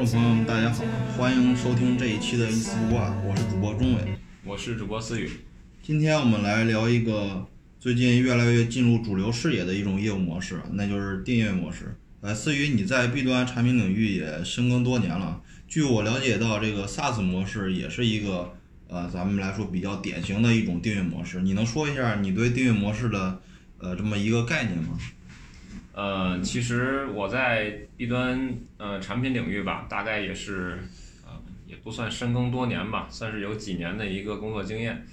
众朋友们，大家好，欢迎收听这一期的一丝不挂，我是主播钟伟。我是主播思雨。今天我们来聊一个最近越来越进入主流视野的一种业务模式，那就是订阅模式。呃，思雨，你在 B 端产品领域也深耕多年了，据我了解到，这个 SaaS 模式也是一个呃，咱们来说比较典型的一种订阅模式。你能说一下你对订阅模式的呃这么一个概念吗？呃，其实我在 B 端呃产品领域吧，大概也是呃也不算深耕多年吧，算是有几年的一个工作经验。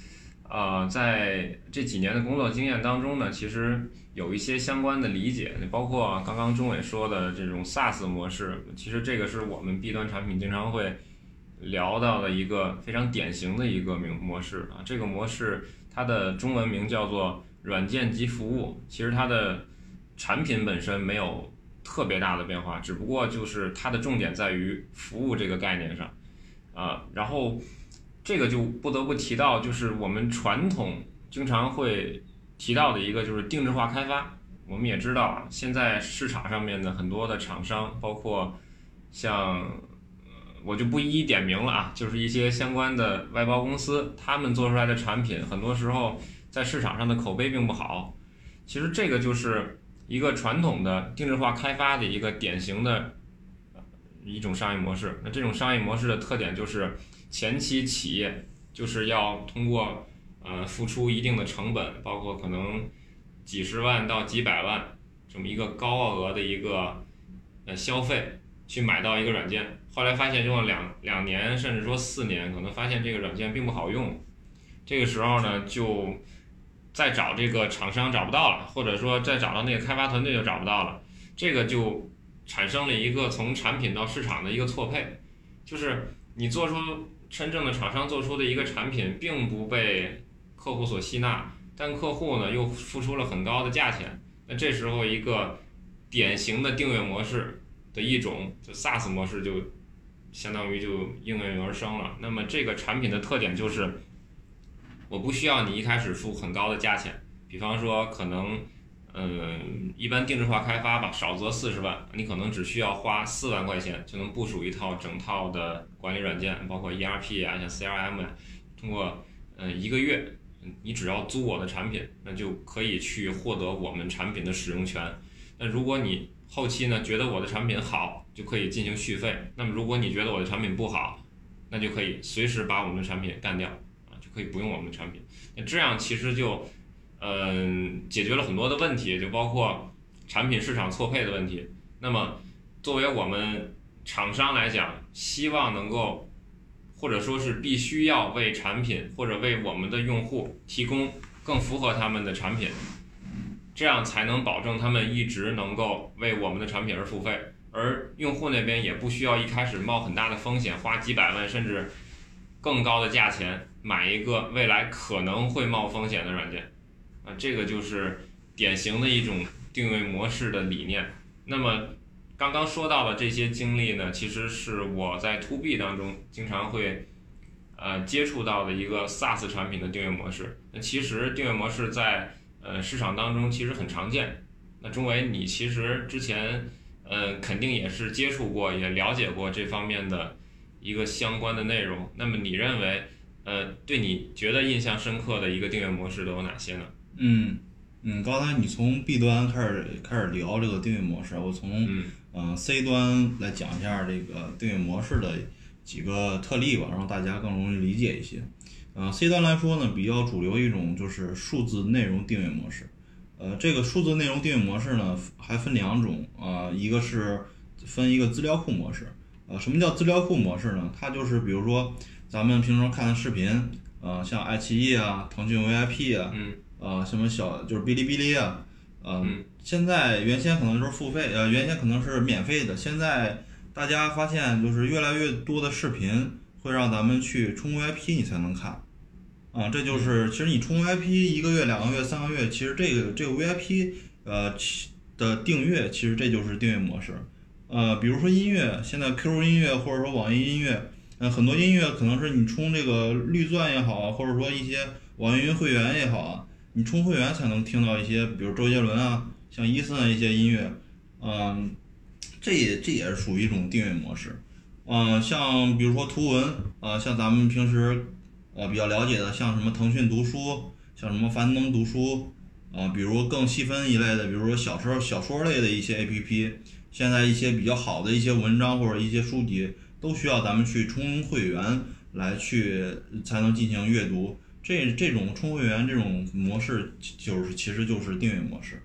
呃，在这几年的工作经验当中呢，其实有一些相关的理解，包括刚刚钟伟说的这种 SaaS 模式，其实这个是我们 B 端产品经常会聊到的一个非常典型的一个名模式啊。这个模式它的中文名叫做软件及服务，其实它的产品本身没有特别大的变化，只不过就是它的重点在于服务这个概念上，啊，然后这个就不得不提到，就是我们传统经常会提到的一个就是定制化开发。我们也知道啊，现在市场上面的很多的厂商，包括像我就不一一点名了啊，就是一些相关的外包公司，他们做出来的产品，很多时候在市场上的口碑并不好。其实这个就是。一个传统的定制化开发的一个典型的一种商业模式。那这种商业模式的特点就是，前期企业就是要通过呃付出一定的成本，包括可能几十万到几百万这么一个高额的一个呃消费，去买到一个软件。后来发现用了两两年，甚至说四年，可能发现这个软件并不好用。这个时候呢，就再找这个厂商找不到了，或者说再找到那个开发团队就找不到了，这个就产生了一个从产品到市场的一个错配，就是你做出真正的厂商做出的一个产品并不被客户所吸纳，但客户呢又付出了很高的价钱，那这时候一个典型的订阅模式的一种就 SaaS 模式就相当于就应运而生了。那么这个产品的特点就是。我不需要你一开始付很高的价钱，比方说可能，嗯，一般定制化开发吧，少则四十万，你可能只需要花四万块钱就能部署一套整套的管理软件，包括 ERP 啊，像 CRM 啊，通过嗯一个月，你只要租我的产品，那就可以去获得我们产品的使用权。那如果你后期呢觉得我的产品好，就可以进行续费。那么如果你觉得我的产品不好，那就可以随时把我们的产品干掉。可以不用我们的产品，那这样其实就，嗯，解决了很多的问题，就包括产品市场错配的问题。那么，作为我们厂商来讲，希望能够，或者说是必须要为产品或者为我们的用户提供更符合他们的产品，这样才能保证他们一直能够为我们的产品而付费，而用户那边也不需要一开始冒很大的风险，花几百万甚至更高的价钱。买一个未来可能会冒风险的软件，啊，这个就是典型的一种定位模式的理念。那么刚刚说到的这些经历呢，其实是我在 To B 当中经常会呃接触到的一个 SaaS 产品的定位模式。那其实定位模式在呃市场当中其实很常见。那钟伟，你其实之前呃肯定也是接触过，也了解过这方面的一个相关的内容。那么你认为？呃，对你觉得印象深刻的一个订阅模式都有哪些呢？嗯嗯，刚才你从 B 端开始开始聊这个订阅模式，我从嗯 C 端来讲一下这个订阅模式的几个特例吧，让大家更容易理解一些。嗯，C 端来说呢，比较主流一种就是数字内容订阅模式。呃，这个数字内容订阅模式呢，还分两种啊，一个是分一个资料库模式。呃，什么叫资料库模式呢？它就是比如说。咱们平常看的视频，呃，像爱奇艺啊、腾讯 VIP 啊，嗯，呃，什么小就是哔哩哔哩啊，嗯，现在原先可能就是付费，呃，原先可能是免费的，现在大家发现就是越来越多的视频会让咱们去充 VIP 你才能看，啊，这就是其实你充 VIP 一个月、两个月、三个月，其实这个这个 VIP 呃的订阅，其实这就是订阅模式，呃，比如说音乐，现在 QQ 音乐或者说网易音乐。嗯，很多音乐可能是你充这个绿钻也好啊，或者说一些网易云会员也好啊，你充会员才能听到一些，比如周杰伦啊，像伊森啊一些音乐，嗯，这也这也是属于一种订阅模式，嗯，像比如说图文，啊，像咱们平时呃比较了解的，像什么腾讯读书，像什么樊登读书，啊，比如更细分一类的，比如说小说小说类的一些 APP，现在一些比较好的一些文章或者一些书籍，都需要咱们去充会员来去才能进行阅读。这这种充会员这种模式，就是其实就是订阅模式。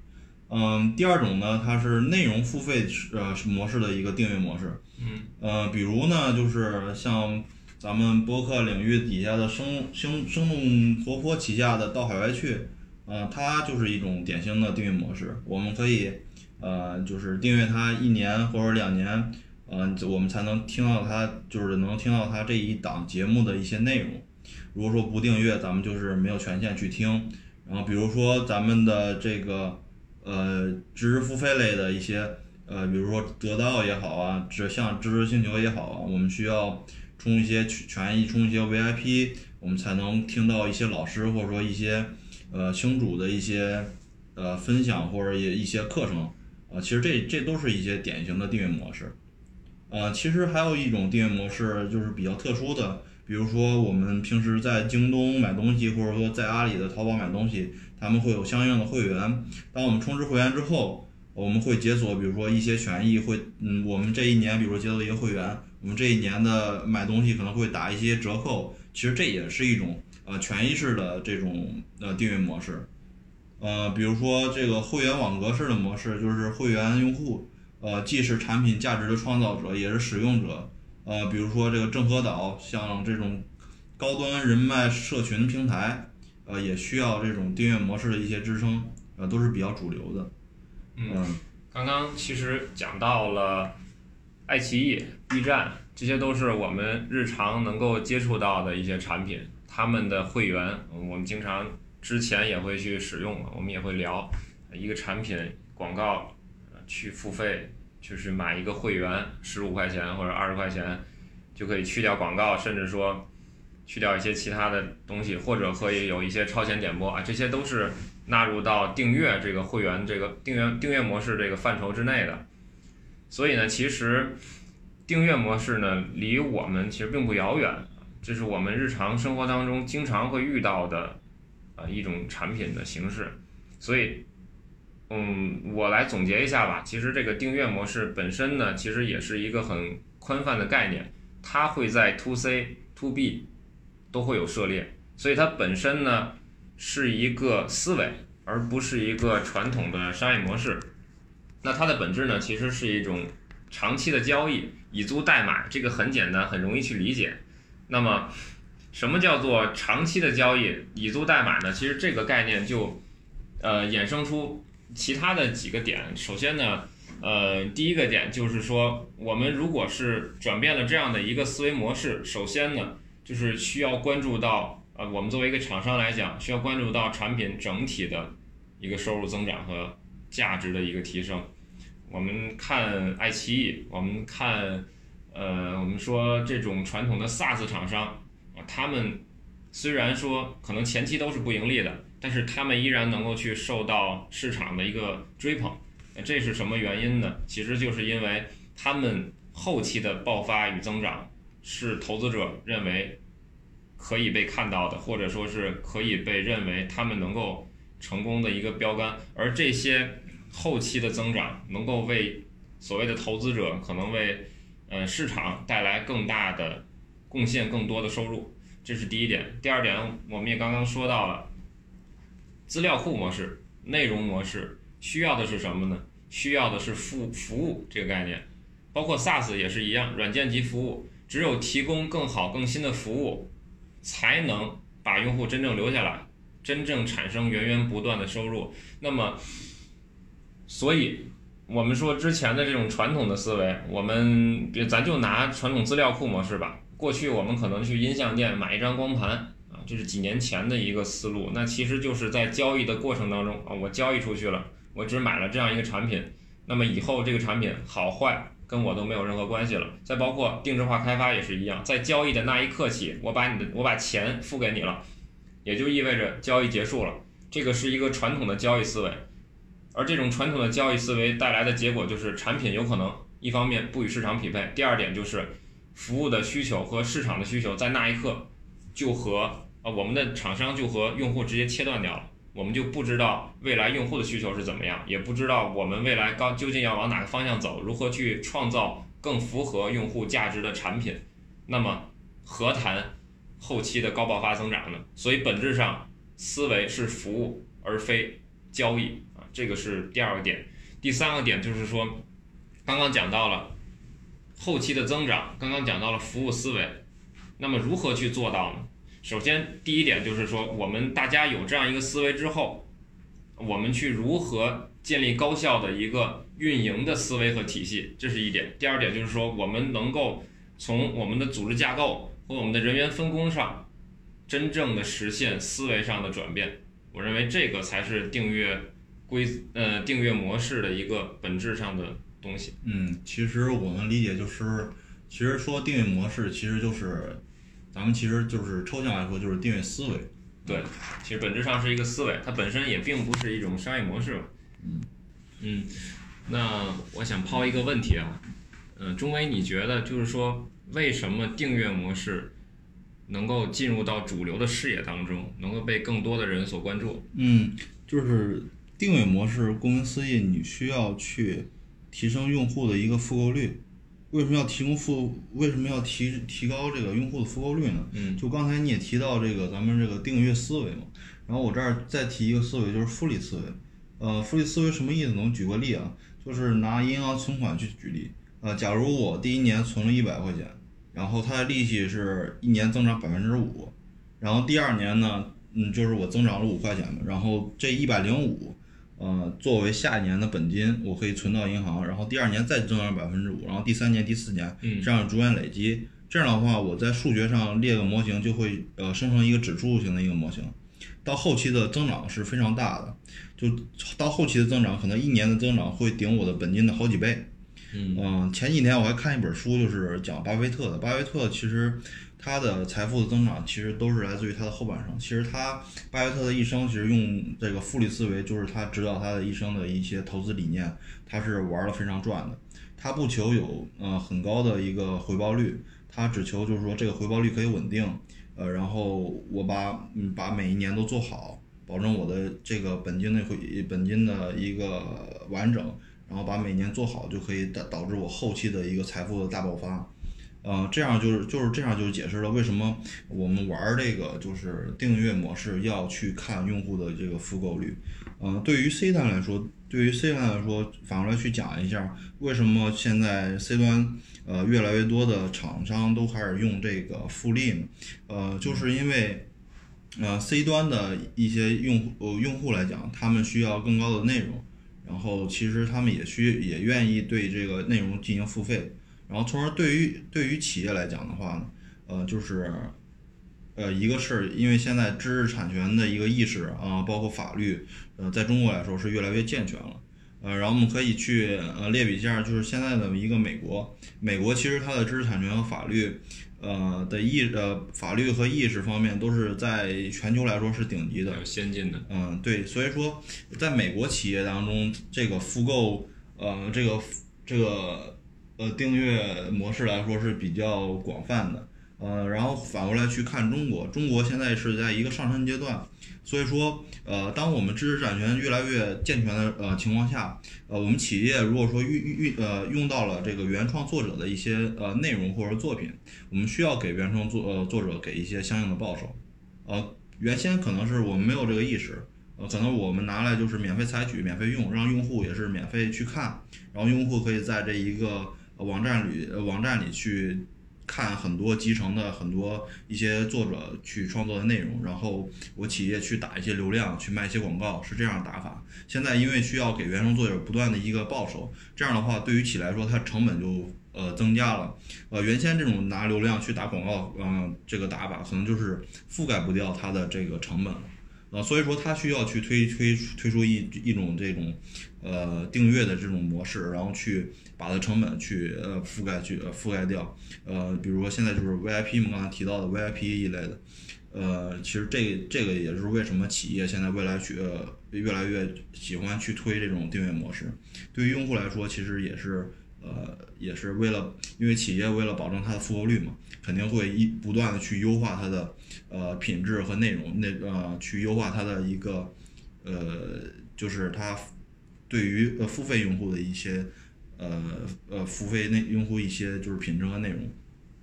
嗯，第二种呢，它是内容付费呃模式的一个订阅模式。嗯，呃，比如呢，就是像咱们播客领域底下的生生生动活泼旗下的到海外去，呃，它就是一种典型的订阅模式。我们可以呃，就是订阅它一年或者两年，呃，我们才能听到他，就是能听到他这一档节目的一些内容。如果说不订阅，咱们就是没有权限去听。然后比如说咱们的这个。呃，知识付费类的一些，呃，比如说得到也好啊，这像知识星球也好啊，我们需要充一些权益，充一些 VIP，我们才能听到一些老师或者说一些呃星主的一些呃分享或者也一些课程，啊，其实这这都是一些典型的订阅模式，呃，其实还有一种订阅模式就是比较特殊的，比如说我们平时在京东买东西，或者说在阿里的淘宝买东西。他们会有相应的会员，当我们充值会员之后，我们会解锁，比如说一些权益，会，嗯，我们这一年，比如说解锁一个会员，我们这一年的买东西可能会打一些折扣，其实这也是一种呃权益式的这种呃订阅模式，呃，比如说这个会员网格式的模式，就是会员用户，呃，既是产品价值的创造者，也是使用者，呃，比如说这个正和岛，像这种高端人脉社群平台。呃，也需要这种订阅模式的一些支撑，呃，都是比较主流的。嗯，刚刚其实讲到了爱奇艺、B 站，这些都是我们日常能够接触到的一些产品，他们的会员，我们经常之前也会去使用，我们也会聊一个产品广告，去付费，就是买一个会员，十五块钱或者二十块钱就可以去掉广告，甚至说。去掉一些其他的东西，或者可以有一些超前点播啊，这些都是纳入到订阅这个会员这个订阅订阅模式这个范畴之内的。所以呢，其实订阅模式呢离我们其实并不遥远，这是我们日常生活当中经常会遇到的啊一种产品的形式。所以，嗯，我来总结一下吧。其实这个订阅模式本身呢，其实也是一个很宽泛的概念，它会在 to C to B。都会有涉猎，所以它本身呢是一个思维，而不是一个传统的商业模式。那它的本质呢，其实是一种长期的交易，以租代买，这个很简单，很容易去理解。那么，什么叫做长期的交易，以租代买呢？其实这个概念就呃衍生出其他的几个点。首先呢，呃，第一个点就是说，我们如果是转变了这样的一个思维模式，首先呢。就是需要关注到，呃，我们作为一个厂商来讲，需要关注到产品整体的一个收入增长和价值的一个提升。我们看爱奇艺，我们看，呃，我们说这种传统的 SaaS 厂商啊，他们虽然说可能前期都是不盈利的，但是他们依然能够去受到市场的一个追捧。这是什么原因呢？其实就是因为他们后期的爆发与增长。是投资者认为可以被看到的，或者说是可以被认为他们能够成功的一个标杆，而这些后期的增长能够为所谓的投资者可能为呃市场带来更大的贡献，更多的收入，这是第一点。第二点，我们也刚刚说到了资料库模式、内容模式需要的是什么呢？需要的是服服务这个概念，包括 SaaS 也是一样，软件及服务。只有提供更好、更新的服务，才能把用户真正留下来，真正产生源源不断的收入。那么，所以我们说之前的这种传统的思维，我们咱就拿传统资料库模式吧。过去我们可能去音像店买一张光盘这是几年前的一个思路。那其实就是在交易的过程当中啊，我交易出去了，我只买了这样一个产品，那么以后这个产品好坏。跟我都没有任何关系了。再包括定制化开发也是一样，在交易的那一刻起，我把你的我把钱付给你了，也就意味着交易结束了。这个是一个传统的交易思维，而这种传统的交易思维带来的结果就是产品有可能一方面不与市场匹配，第二点就是服务的需求和市场的需求在那一刻就和啊我们的厂商就和用户直接切断掉了，我们就不知道未来用户的需求是怎么样，也不知道我们未来高究竟要往哪个方向走，如何去创造更符合用户价值的产品，那么何谈后期的高爆发增长呢？所以本质上思维是服务而非交易啊，这个是第二个点。第三个点就是说，刚刚讲到了。后期的增长，刚刚讲到了服务思维，那么如何去做到呢？首先，第一点就是说，我们大家有这样一个思维之后，我们去如何建立高效的一个运营的思维和体系，这是一点。第二点就是说，我们能够从我们的组织架构和我们的人员分工上，真正的实现思维上的转变。我认为这个才是订阅规呃订阅模式的一个本质上的。东西，嗯，其实我们理解就是，其实说订阅模式，其实就是，咱们其实就是抽象来说就是订阅思维，对，其实本质上是一个思维，它本身也并不是一种商业模式，嗯，嗯，那我想抛一个问题啊，嗯，钟伟，你觉得就是说，为什么订阅模式能够进入到主流的视野当中，能够被更多的人所关注？嗯，就是订阅模式，顾名思义，你需要去。提升用户的一个复购率，为什么要提供复？为什么要提提高这个用户的复购率呢？嗯，就刚才你也提到这个咱们这个订阅思维嘛，然后我这儿再提一个思维，就是复利思维。呃，复利思维什么意思？能举个例啊？就是拿银行存款去举例。呃，假如我第一年存了一百块钱，然后它的利息是一年增长百分之五，然后第二年呢，嗯，就是我增长了五块钱嘛，然后这一百零五。呃，作为下一年的本金，我可以存到银行，然后第二年再增长百分之五，然后第三年、第四年，这样逐渐累积。这样的话，我在数学上列个模型，就会呃生成一个指数型的一个模型。到后期的增长是非常大的，就到后期的增长，可能一年的增长会顶我的本金的好几倍。嗯，前几年我还看一本书，就是讲巴菲特的。巴菲特其实。他的财富的增长其实都是来自于他的后半生。其实他巴菲特的一生，其实用这个复利思维，就是他指导他的一生的一些投资理念，他是玩的非常赚的。他不求有呃很高的一个回报率，他只求就是说这个回报率可以稳定。呃，然后我把嗯把每一年都做好，保证我的这个本金的回本金的一个完整，然后把每年做好，就可以导导致我后期的一个财富的大爆发。呃，这样就是就是这样，就解释了为什么我们玩这个就是订阅模式要去看用户的这个复购率。呃，对于 C 端来说，对于 C 端来说，反过来去讲一下，为什么现在 C 端呃越来越多的厂商都开始用这个复利呢？呃，就是因为呃 C 端的一些用户呃用户来讲，他们需要更高的内容，然后其实他们也需也愿意对这个内容进行付费。然后，从而对于对于企业来讲的话呢，呃，就是，呃，一个是因为现在知识产权的一个意识啊，包括法律，呃，在中国来说是越来越健全了，呃，然后我们可以去呃列比一下，就是现在的一个美国，美国其实它的知识产权和法律，呃的意呃法律和意识方面都是在全球来说是顶级的，先进的，嗯，对，所以说在美国企业当中，这个复购，呃，这个这个。呃，订阅模式来说是比较广泛的，呃，然后反过来去看中国，中国现在是在一个上升阶段，所以说，呃，当我们知识产权越来越健全的呃情况下，呃，我们企业如果说运运呃用到了这个原创作者的一些呃内容或者作品，我们需要给原创作呃作者给一些相应的报酬，呃，原先可能是我们没有这个意识，呃，可能我们拿来就是免费采取、免费用，让用户也是免费去看，然后用户可以在这一个。网站里，网站里去看很多集成的很多一些作者去创作的内容，然后我企业去打一些流量，去卖一些广告，是这样打法。现在因为需要给原创作者不断的一个报酬，这样的话对于企来说，它成本就呃增加了。呃，原先这种拿流量去打广告，嗯，这个打法可能就是覆盖不掉它的这个成本。啊，所以说它需要去推推推出一一种这种，呃，订阅的这种模式，然后去把它成本去呃覆盖去覆盖掉，呃，比如说现在就是 VIP 嘛，刚才提到的 VIP 一类的，呃，其实这这个也是为什么企业现在未来去呃越来越喜欢去推这种订阅模式，对于用户来说，其实也是呃，也是为了，因为企业为了保证它的复购率嘛，肯定会一不断的去优化它的呃品质和内容，那呃去优化它的一个呃，就是它对于呃付费用户的一些呃呃付费内用户一些就是品质和内容，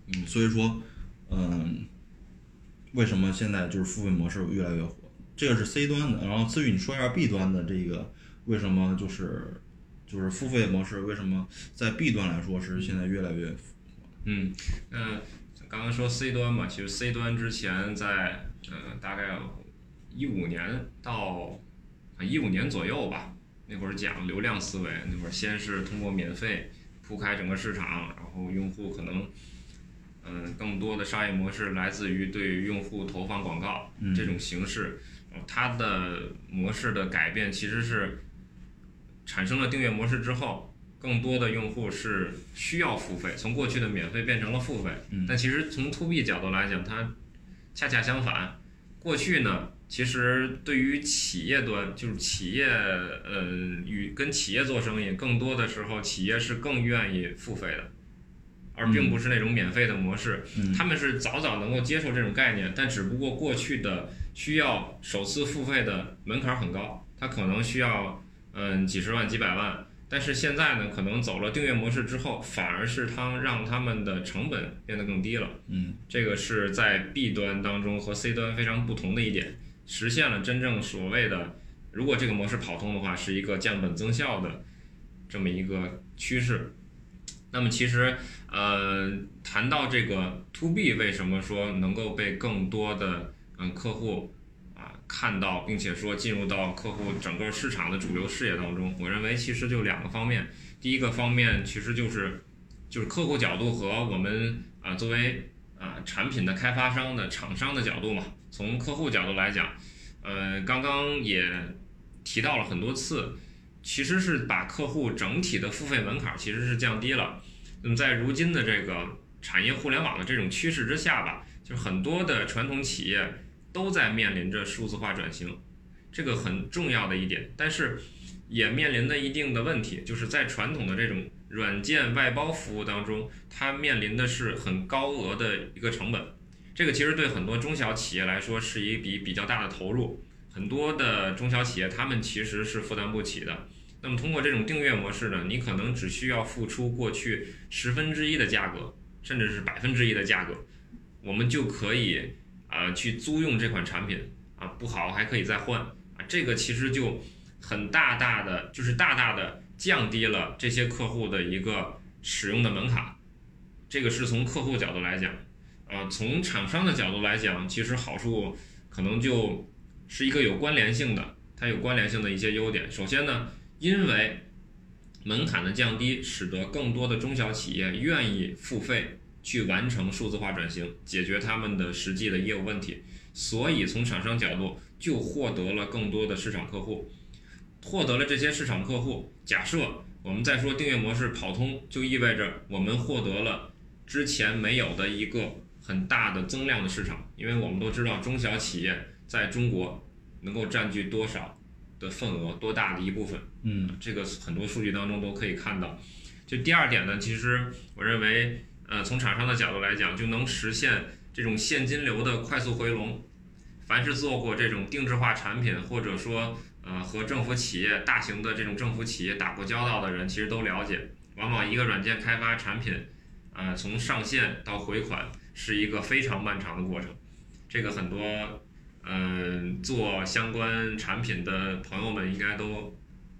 嗯，所以说嗯，为什么现在就是付费模式越来越火？这个是 C 端的，然后至于你说一下 B 端的这个为什么就是就是付费模式为什么在 B 端来说是现在越来越嗯嗯，刚刚说 C 端嘛，其实 C 端之前在呃大概一五年到一五年左右吧，那会儿讲流量思维，那会儿先是通过免费铺开整个市场，然后用户可能。嗯，更多的商业模式来自于对用户投放广告这种形式，它的模式的改变其实是产生了订阅模式之后，更多的用户是需要付费，从过去的免费变成了付费。但其实从 to B 角度来讲，它恰恰相反。过去呢，其实对于企业端，就是企业呃与跟企业做生意，更多的时候企业是更愿意付费的。而并不是那种免费的模式，他们是早早能够接受这种概念，但只不过过去的需要首次付费的门槛很高，它可能需要嗯几十万几百万，但是现在呢，可能走了订阅模式之后，反而是他让他们的成本变得更低了，嗯，这个是在 B 端当中和 C 端非常不同的一点，实现了真正所谓的，如果这个模式跑通的话，是一个降本增效的这么一个趋势。那么其实，呃，谈到这个 to B 为什么说能够被更多的嗯客户啊看到，并且说进入到客户整个市场的主流视野当中，我认为其实就两个方面。第一个方面其实就是就是客户角度和我们啊作为啊产品的开发商的厂商的角度嘛。从客户角度来讲，呃，刚刚也提到了很多次。其实是把客户整体的付费门槛其实是降低了。那么在如今的这个产业互联网的这种趋势之下吧，就是很多的传统企业都在面临着数字化转型，这个很重要的一点。但是也面临着一定的问题，就是在传统的这种软件外包服务当中，它面临的是很高额的一个成本。这个其实对很多中小企业来说是一笔比较大的投入。很多的中小企业，他们其实是负担不起的。那么通过这种订阅模式呢，你可能只需要付出过去十分之一的价格，甚至是百分之一的价格，我们就可以啊去租用这款产品啊，不好还可以再换啊。这个其实就很大大的，就是大大的降低了这些客户的一个使用的门槛。这个是从客户角度来讲，呃，从厂商的角度来讲，其实好处可能就是一个有关联性的，它有关联性的一些优点。首先呢。因为门槛的降低，使得更多的中小企业愿意付费去完成数字化转型，解决他们的实际的业务问题，所以从厂商角度就获得了更多的市场客户。获得了这些市场客户，假设我们再说订阅模式跑通，就意味着我们获得了之前没有的一个很大的增量的市场。因为我们都知道中小企业在中国能够占据多少。的份额多大的一部分？嗯，这个很多数据当中都可以看到。就第二点呢，其实我认为，呃，从厂商的角度来讲，就能实现这种现金流的快速回笼。凡是做过这种定制化产品，或者说呃和政府企业、大型的这种政府企业打过交道的人，其实都了解，往往一个软件开发产品，呃，从上线到回款是一个非常漫长的过程。这个很多。嗯，做相关产品的朋友们应该都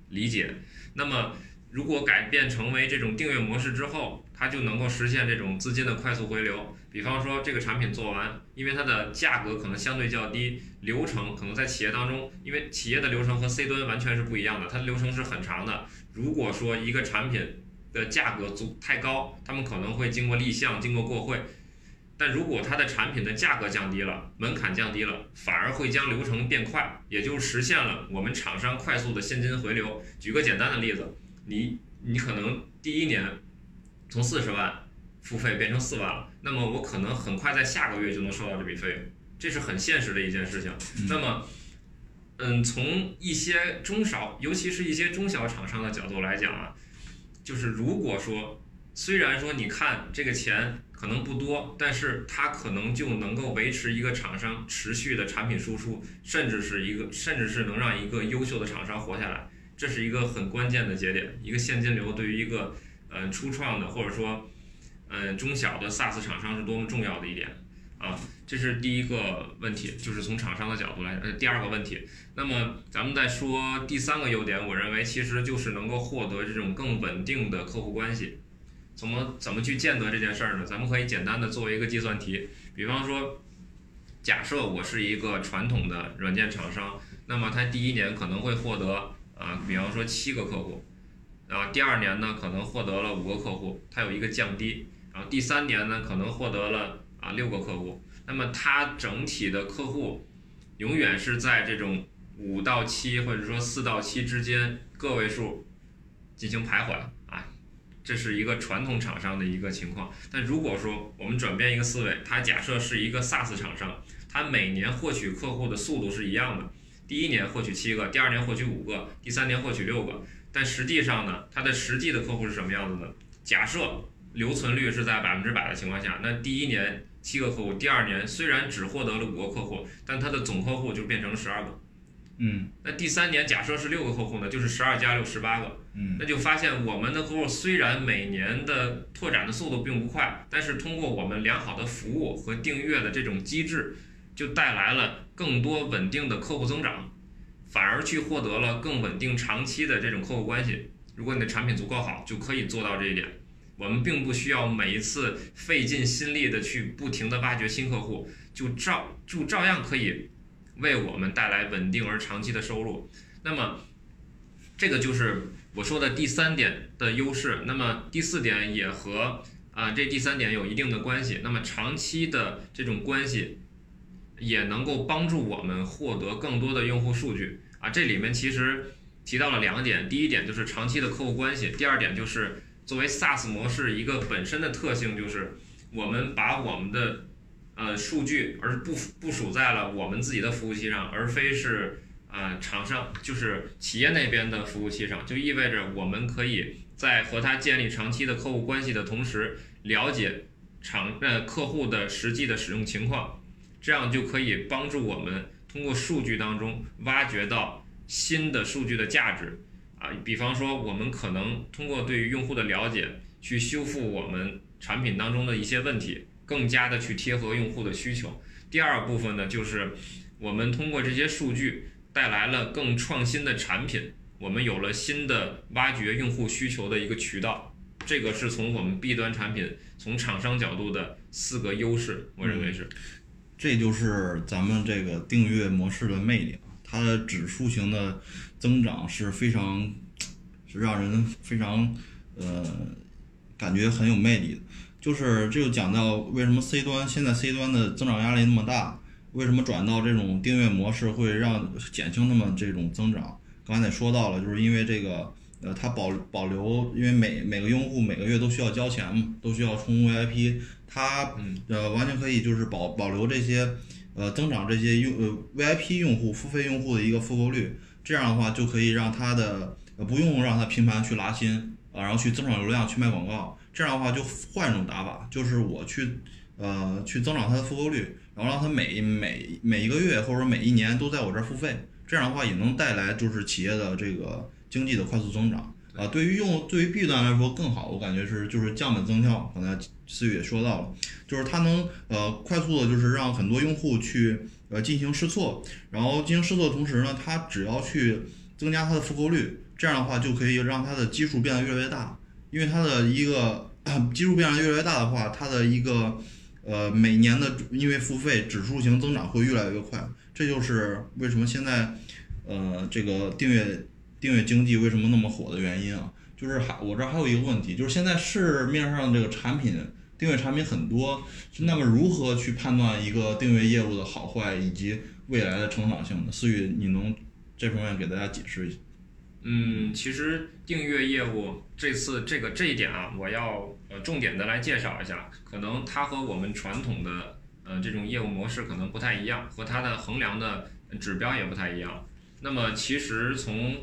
理解。那么，如果改变成为这种订阅模式之后，它就能够实现这种资金的快速回流。比方说，这个产品做完，因为它的价格可能相对较低，流程可能在企业当中，因为企业的流程和 C 端完全是不一样的，它的流程是很长的。如果说一个产品的价格足太高，他们可能会经过立项，经过过会。但如果它的产品的价格降低了，门槛降低了，反而会将流程变快，也就实现了我们厂商快速的现金回流。举个简单的例子，你你可能第一年从四十万付费变成四万了，那么我可能很快在下个月就能收到这笔费用，这是很现实的一件事情。那么，嗯，从一些中小，尤其是一些中小厂商的角度来讲啊。就是如果说虽然说你看这个钱可能不多，但是它可能就能够维持一个厂商持续的产品输出，甚至是一个甚至是能让一个优秀的厂商活下来，这是一个很关键的节点。一个现金流对于一个呃初创的或者说嗯中小的 SaaS 厂商是多么重要的一点啊！这是第一个问题，就是从厂商的角度来。呃，第二个问题，那么咱们再说第三个优点，我认为其实就是能够获得这种更稳定的客户关系。怎么怎么去见得这件事儿呢？咱们可以简单的作为一个计算题，比方说，假设我是一个传统的软件厂商，那么他第一年可能会获得啊，比方说七个客户，啊，第二年呢可能获得了五个客户，它有一个降低，然后第三年呢可能获得了啊六个客户，那么它整体的客户永远是在这种五到七或者说四到七之间个位数进行徘徊啊。这是一个传统厂商的一个情况，但如果说我们转变一个思维，它假设是一个 SaaS 厂商，它每年获取客户的速度是一样的，第一年获取七个，第二年获取五个，第三年获取六个，但实际上呢，它的实际的客户是什么样子呢？假设留存率是在百分之百的情况下，那第一年七个客户，第二年虽然只获得了五个客户，但它的总客户就变成了十二个。嗯，那第三年假设是六个客户呢，就是十二加六十八个。嗯，那就发现我们的客户虽然每年的拓展的速度并不快，但是通过我们良好的服务和订阅的这种机制，就带来了更多稳定的客户增长，反而去获得了更稳定长期的这种客户关系。如果你的产品足够好，就可以做到这一点。我们并不需要每一次费尽心力的去不停的挖掘新客户，就照就照样可以。为我们带来稳定而长期的收入，那么这个就是我说的第三点的优势。那么第四点也和啊这第三点有一定的关系。那么长期的这种关系也能够帮助我们获得更多的用户数据啊。这里面其实提到了两点，第一点就是长期的客户关系，第二点就是作为 SaaS 模式一个本身的特性，就是我们把我们的呃，数据而不部署在了我们自己的服务器上，而非是呃厂商就是企业那边的服务器上，就意味着我们可以在和他建立长期的客户关系的同时，了解厂呃客户的实际的使用情况，这样就可以帮助我们通过数据当中挖掘到新的数据的价值啊，比方说我们可能通过对于用户的了解，去修复我们产品当中的一些问题。更加的去贴合用户的需求。第二部分呢，就是我们通过这些数据带来了更创新的产品，我们有了新的挖掘用户需求的一个渠道。这个是从我们 B 端产品从厂商角度的四个优势，我认为是。这就是咱们这个订阅模式的魅力，它的指数型的增长是非常，是让人非常呃感觉很有魅力的。就是这就讲到为什么 C 端现在 C 端的增长压力那么大，为什么转到这种订阅模式会让减轻他们这种增长？刚才也说到了，就是因为这个，呃，它保保留，因为每每个用户每个月都需要交钱嘛，都需要充 VIP，它呃完全可以就是保保留这些，呃增长这些用呃 VIP 用户付费用户的一个复购率，这样的话就可以让它的呃不用让它频繁去拉新啊，然后去增长流量去卖广告。这样的话就换一种打法，就是我去，呃，去增长它的复购率，然后让它每每每一个月或者每一年都在我这儿付费，这样的话也能带来就是企业的这个经济的快速增长啊。对于用对于 B 端来说更好，我感觉是就是降本增效。刚才思雨也说到了，就是它能呃快速的，就是让很多用户去呃进行试错，然后进行试错的同时呢，它只要去增加它的复购率，这样的话就可以让它的基数变得越来越大，因为它的一个。基数变得越来越大的话，它的一个呃每年的因为付费指数型增长会越来越快，这就是为什么现在呃这个订阅订阅经济为什么那么火的原因啊。就是还我这还有一个问题，就是现在市面上这个产品订阅产品很多，那么如何去判断一个订阅业务的好坏以及未来的成长性呢？思雨，你能这方面给大家解释一下？嗯，其实订阅业务这次这个这一点啊，我要呃重点的来介绍一下，可能它和我们传统的呃这种业务模式可能不太一样，和它的衡量的指标也不太一样。那么其实从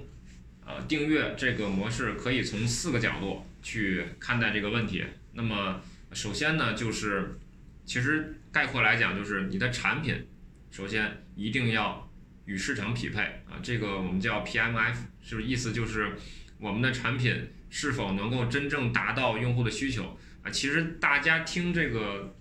呃订阅这个模式可以从四个角度去看待这个问题。那么首先呢，就是其实概括来讲，就是你的产品首先一定要与市场匹配啊，这个我们叫 PMF，是不是意思就是我们的产品是否能够真正达到用户的需求啊？其实大家听这个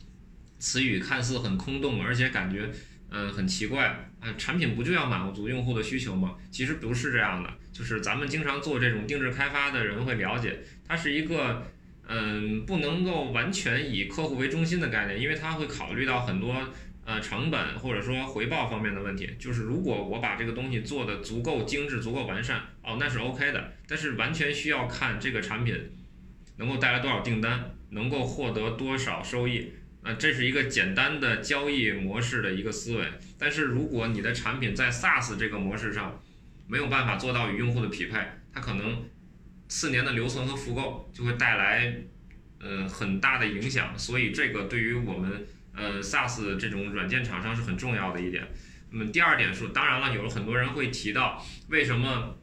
词语看似很空洞，而且感觉嗯很奇怪啊，产品不就要满足用户的需求吗？其实不是这样的，就是咱们经常做这种定制开发的人会了解，它是一个。嗯，不能够完全以客户为中心的概念，因为它会考虑到很多呃成本或者说回报方面的问题。就是如果我把这个东西做的足够精致、足够完善，哦，那是 OK 的。但是完全需要看这个产品能够带来多少订单，能够获得多少收益。那这是一个简单的交易模式的一个思维。但是如果你的产品在 SaaS 这个模式上没有办法做到与用户的匹配，它可能。四年的留存和复购就会带来，呃很大的影响，所以这个对于我们呃 SaaS 这种软件厂商是很重要的一点。那么第二点是，当然了，有了很多人会提到，为什么，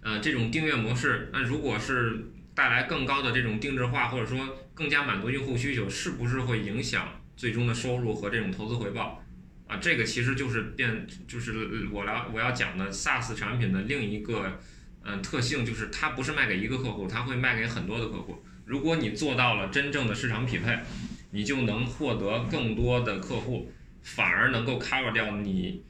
呃这种订阅模式，那如果是带来更高的这种定制化，或者说更加满足用户需求，是不是会影响最终的收入和这种投资回报？啊，这个其实就是变，就是我来我要讲的 SaaS 产品的另一个。嗯，特性就是它不是卖给一个客户，它会卖给很多的客户。如果你做到了真正的市场匹配，你就能获得更多的客户，反而能够 cover 掉你，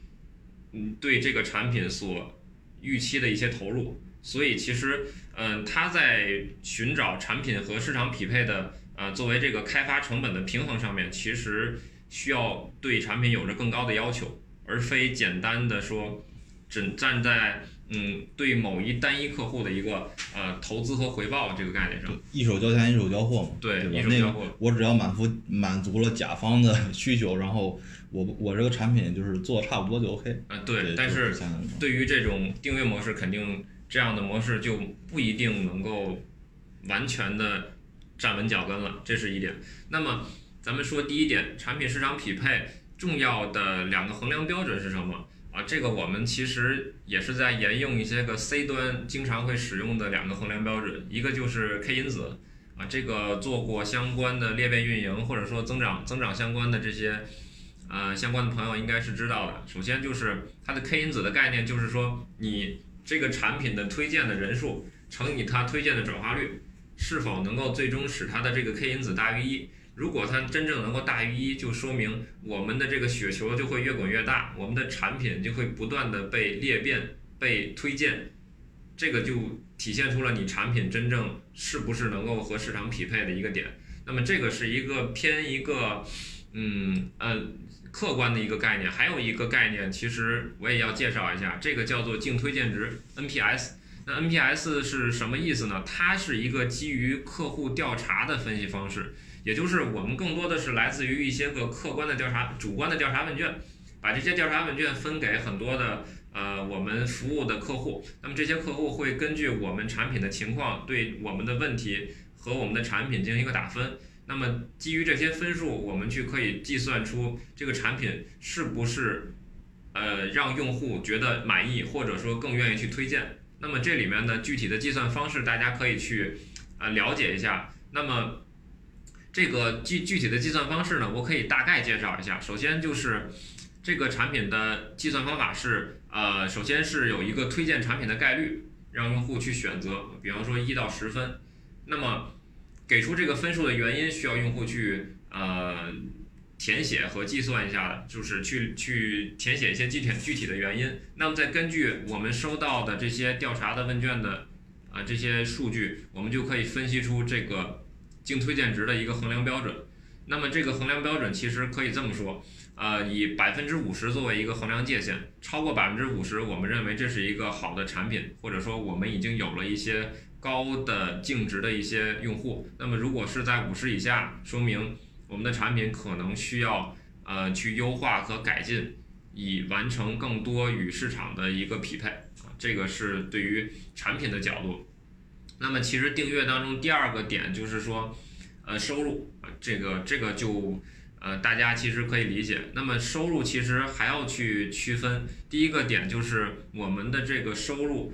嗯，对这个产品所预期的一些投入。所以其实，嗯，他在寻找产品和市场匹配的，呃，作为这个开发成本的平衡上面，其实需要对产品有着更高的要求，而非简单的说，只站在。嗯，对某一单一客户的一个呃投资和回报这个概念上，一手交钱一手交货嘛，对，一手交货。我只要满足满足了甲方的需求，然后我我这个产品就是做的差不多就 OK。嗯，对。但是对于这种订阅模式，肯定这样的模式就不一定能够完全的站稳脚跟了，这是一点。那么咱们说第一点，产品市场匹配重要的两个衡量标准是什么？啊，这个我们其实也是在沿用一些个 C 端经常会使用的两个衡量标准，一个就是 K 因子，啊，这个做过相关的裂变运营或者说增长增长相关的这些，呃，相关的朋友应该是知道的。首先就是它的 K 因子的概念，就是说你这个产品的推荐的人数乘以它推荐的转化率，是否能够最终使它的这个 K 因子大于一。如果它真正能够大于一，就说明我们的这个雪球就会越滚越大，我们的产品就会不断的被裂变、被推荐，这个就体现出了你产品真正是不是能够和市场匹配的一个点。那么这个是一个偏一个，嗯呃客观的一个概念。还有一个概念，其实我也要介绍一下，这个叫做净推荐值 NPS。那 NPS 是什么意思呢？它是一个基于客户调查的分析方式。也就是我们更多的是来自于一些个客观的调查、主观的调查问卷，把这些调查问卷分给很多的呃我们服务的客户，那么这些客户会根据我们产品的情况，对我们的问题和我们的产品进行一个打分，那么基于这些分数，我们去可以计算出这个产品是不是呃让用户觉得满意，或者说更愿意去推荐。那么这里面的具体的计算方式，大家可以去呃了解一下。那么这个具具体的计算方式呢，我可以大概介绍一下。首先就是这个产品的计算方法是，呃，首先是有一个推荐产品的概率，让用户去选择，比方说一到十分。那么给出这个分数的原因，需要用户去呃填写和计算一下的，就是去去填写一些具体具体的原因。那么再根据我们收到的这些调查的问卷的啊这些数据，我们就可以分析出这个。净推荐值的一个衡量标准，那么这个衡量标准其实可以这么说，呃，以百分之五十作为一个衡量界限，超过百分之五十，我们认为这是一个好的产品，或者说我们已经有了一些高的净值的一些用户。那么如果是在五十以下，说明我们的产品可能需要呃去优化和改进，以完成更多与市场的一个匹配，这个是对于产品的角度。那么其实订阅当中第二个点就是说，呃，收入，这个这个就呃大家其实可以理解。那么收入其实还要去区分，第一个点就是我们的这个收入，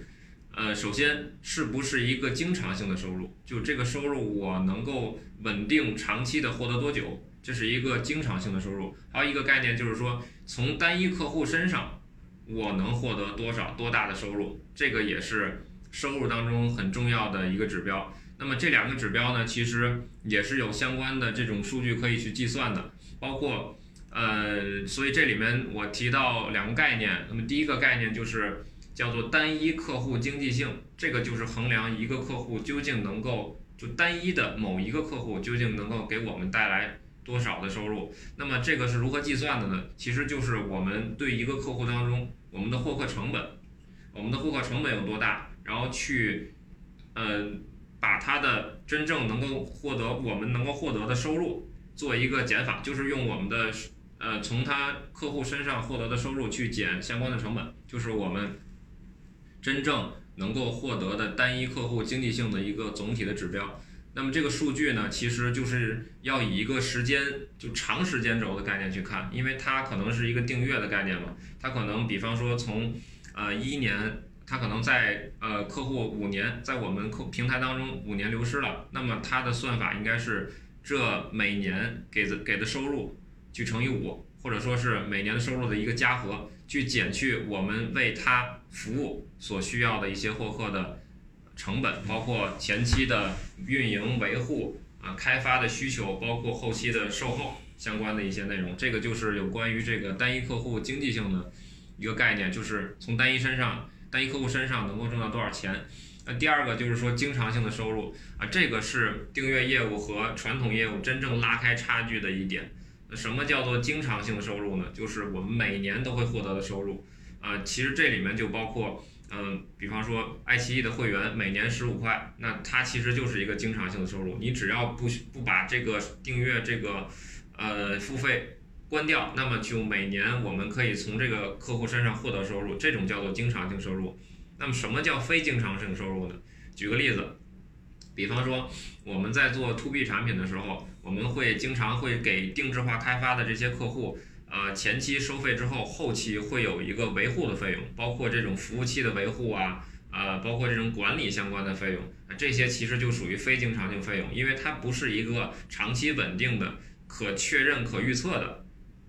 呃，首先是不是一个经常性的收入？就这个收入我能够稳定长期的获得多久？这是一个经常性的收入。还有一个概念就是说，从单一客户身上我能获得多少多大的收入？这个也是收入当中很重要的一个指标。那么这两个指标呢，其实也是有相关的这种数据可以去计算的，包括呃，所以这里面我提到两个概念。那么第一个概念就是叫做单一客户经济性，这个就是衡量一个客户究竟能够就单一的某一个客户究竟能够给我们带来多少的收入。那么这个是如何计算的呢？其实就是我们对一个客户当中我们的获客成本，我们的获客成本有多大，然后去呃。把它的真正能够获得我们能够获得的收入做一个减法，就是用我们的呃从他客户身上获得的收入去减相关的成本，就是我们真正能够获得的单一客户经济性的一个总体的指标。那么这个数据呢，其实就是要以一个时间就长时间轴的概念去看，因为它可能是一个订阅的概念嘛，它可能比方说从呃一年。他可能在呃客户五年在我们客平台当中五年流失了，那么它的算法应该是这每年给的给的收入去乘以五，或者说是每年的收入的一个加和，去减去我们为他服务所需要的一些获客的成本，包括前期的运营维护啊开发的需求，包括后期的售后相关的一些内容。这个就是有关于这个单一客户经济性的一个概念，就是从单一身上。单一客户身上能够挣到多少钱？那第二个就是说经常性的收入啊，这个是订阅业务和传统业务真正拉开差距的一点。那什么叫做经常性的收入呢？就是我们每年都会获得的收入啊。其实这里面就包括，嗯，比方说爱奇艺的会员每年十五块，那它其实就是一个经常性的收入。你只要不不把这个订阅这个呃付费。关掉，那么就每年我们可以从这个客户身上获得收入，这种叫做经常性收入。那么什么叫非经常性收入呢？举个例子，比方说我们在做 to B 产品的时候，我们会经常会给定制化开发的这些客户，呃，前期收费之后，后期会有一个维护的费用，包括这种服务器的维护啊，呃，包括这种管理相关的费用，这些其实就属于非经常性费用，因为它不是一个长期稳定的、可确认、可预测的。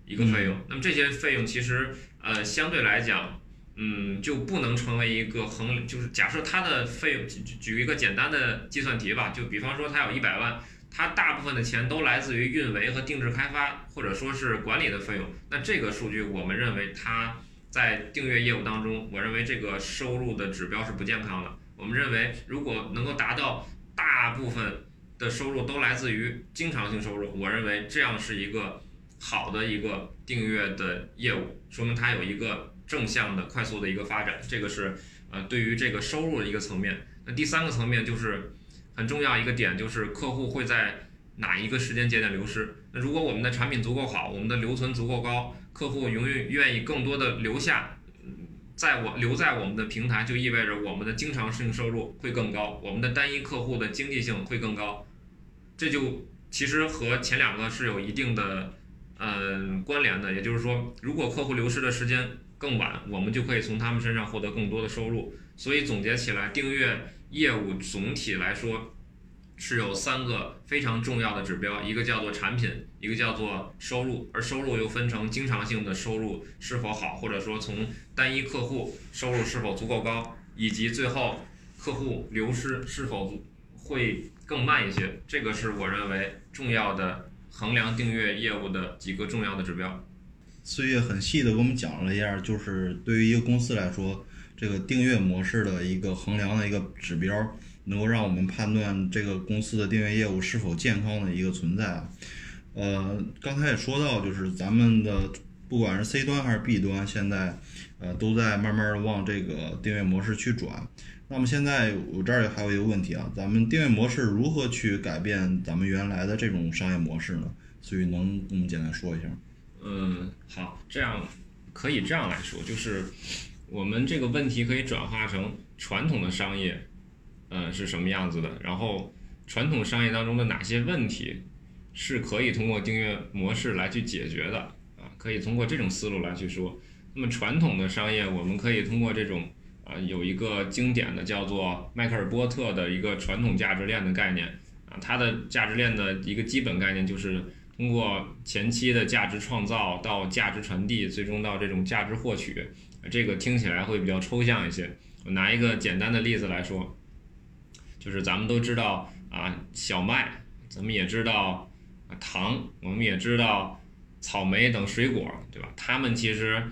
一个费用，那么这些费用其实呃相对来讲，嗯就不能成为一个衡，就是假设它的费用举举一个简单的计算题吧，就比方说它有一百万，它大部分的钱都来自于运维和定制开发或者说是管理的费用，那这个数据我们认为它在订阅业务当中，我认为这个收入的指标是不健康的。我们认为如果能够达到大部分的收入都来自于经常性收入，我认为这样是一个。好的一个订阅的业务，说明它有一个正向的、快速的一个发展，这个是呃对于这个收入的一个层面。那第三个层面就是很重要一个点，就是客户会在哪一个时间节点流失。那如果我们的产品足够好，我们的留存足够高，客户永远愿意更多的留下，在我留在我们的平台，就意味着我们的经常性收入会更高，我们的单一客户的经济性会更高。这就其实和前两个是有一定的。嗯，关联的，也就是说，如果客户流失的时间更晚，我们就可以从他们身上获得更多的收入。所以总结起来，订阅业务总体来说是有三个非常重要的指标，一个叫做产品，一个叫做收入，而收入又分成经常性的收入是否好，或者说从单一客户收入是否足够高，以及最后客户流失是否会更慢一些。这个是我认为重要的。衡量订阅业务的几个重要的指标，岁月很细的给我们讲了一下，就是对于一个公司来说，这个订阅模式的一个衡量的一个指标，能够让我们判断这个公司的订阅业务是否健康的一个存在啊。呃，刚才也说到，就是咱们的不管是 C 端还是 B 端，现在呃都在慢慢的往这个订阅模式去转。那么现在我这儿还有一个问题啊，咱们订阅模式如何去改变咱们原来的这种商业模式呢？所以能跟我们简单说一下？嗯，好，这样可以这样来说，就是我们这个问题可以转化成传统的商业，嗯，是什么样子的？然后传统商业当中的哪些问题是可以通过订阅模式来去解决的？啊，可以通过这种思路来去说。那么传统的商业，我们可以通过这种。啊，有一个经典的叫做迈克尔波特的一个传统价值链的概念啊，它的价值链的一个基本概念就是通过前期的价值创造到价值传递，最终到这种价值获取，这个听起来会比较抽象一些。我拿一个简单的例子来说，就是咱们都知道啊，小麦，咱们也知道啊糖，我们也知道草莓等水果，对吧？它们其实。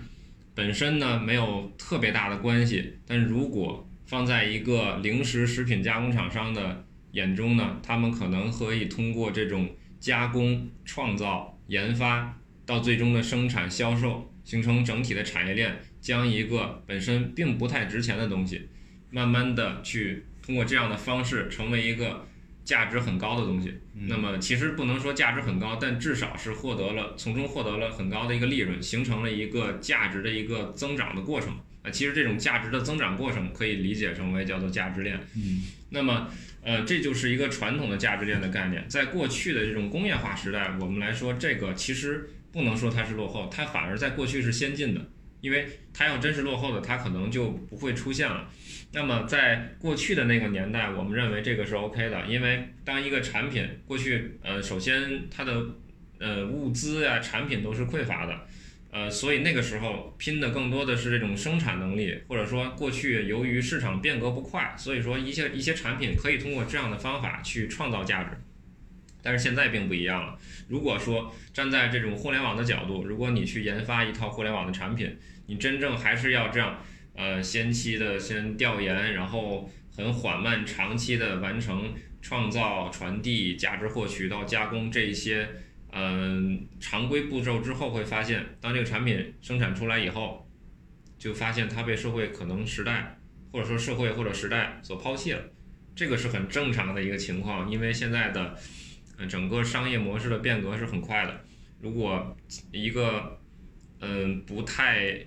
本身呢没有特别大的关系，但如果放在一个零食食品加工厂商的眼中呢，他们可能可以通过这种加工、创造、研发到最终的生产、销售，形成整体的产业链，将一个本身并不太值钱的东西，慢慢的去通过这样的方式成为一个。价值很高的东西，那么其实不能说价值很高，但至少是获得了从中获得了很高的一个利润，形成了一个价值的一个增长的过程。啊，其实这种价值的增长过程可以理解成为叫做价值链。嗯，那么呃，这就是一个传统的价值链的概念。在过去的这种工业化时代，我们来说这个其实不能说它是落后，它反而在过去是先进的。因为它要真是落后的，它可能就不会出现了。那么在过去的那个年代，我们认为这个是 OK 的，因为当一个产品过去，呃，首先它的呃物资呀、产品都是匮乏的，呃，所以那个时候拼的更多的是这种生产能力，或者说过去由于市场变革不快，所以说一些一些产品可以通过这样的方法去创造价值。但是现在并不一样了。如果说站在这种互联网的角度，如果你去研发一套互联网的产品，你真正还是要这样，呃，先期的先调研，然后很缓慢、长期的完成创造、传递、价值获取到加工这一些，嗯，常规步骤之后，会发现，当这个产品生产出来以后，就发现它被社会可能时代，或者说社会或者时代所抛弃了，这个是很正常的一个情况，因为现在的。嗯，整个商业模式的变革是很快的。如果一个嗯不太